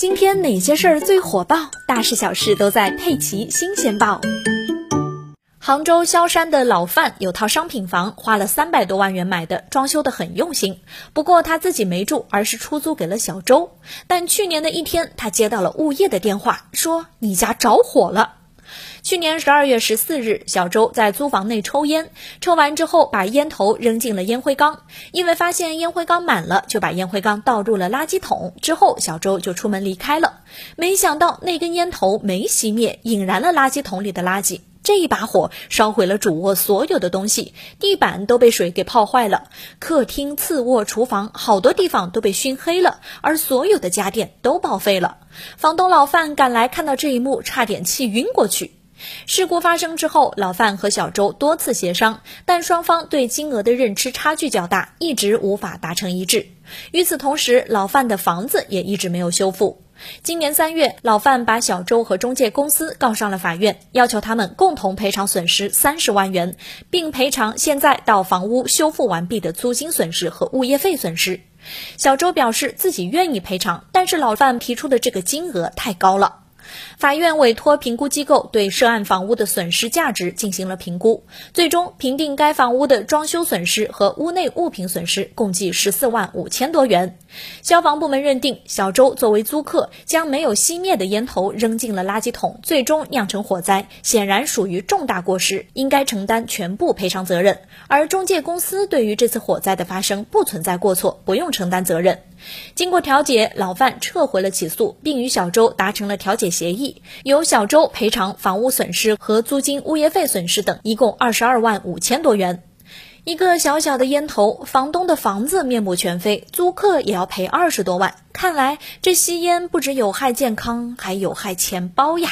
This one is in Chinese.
今天哪些事儿最火爆？大事小事都在《佩奇新鲜报》。杭州萧山的老范有套商品房，花了三百多万元买的，装修的很用心。不过他自己没住，而是出租给了小周。但去年的一天，他接到了物业的电话，说你家着火了。去年十二月十四日，小周在租房内抽烟，抽完之后把烟头扔进了烟灰缸，因为发现烟灰缸满了，就把烟灰缸倒入了垃圾桶。之后，小周就出门离开了。没想到那根烟头没熄灭，引燃了垃圾桶里的垃圾。这一把火烧毁了主卧所有的东西，地板都被水给泡坏了，客厅、次卧、厨房好多地方都被熏黑了，而所有的家电都报废了。房东老范赶来看到这一幕，差点气晕过去。事故发生之后，老范和小周多次协商，但双方对金额的认知差距较大，一直无法达成一致。与此同时，老范的房子也一直没有修复。今年三月，老范把小周和中介公司告上了法院，要求他们共同赔偿损失三十万元，并赔偿现在到房屋修复完毕的租金损失和物业费损失。小周表示自己愿意赔偿，但是老范提出的这个金额太高了。法院委托评估机构对涉案房屋的损失价值进行了评估，最终评定该房屋的装修损失和屋内物品损失共计十四万五千多元。消防部门认定，小周作为租客将没有熄灭的烟头扔进了垃圾桶，最终酿成火灾，显然属于重大过失，应该承担全部赔偿责任。而中介公司对于这次火灾的发生不存在过错，不用承担责任。经过调解，老范撤回了起诉，并与小周达成了调解协议，由小周赔偿房屋损失和租金、物业费损失等，一共二十二万五千多元。一个小小的烟头，房东的房子面目全非，租客也要赔二十多万。看来这吸烟不止有害健康，还有害钱包呀。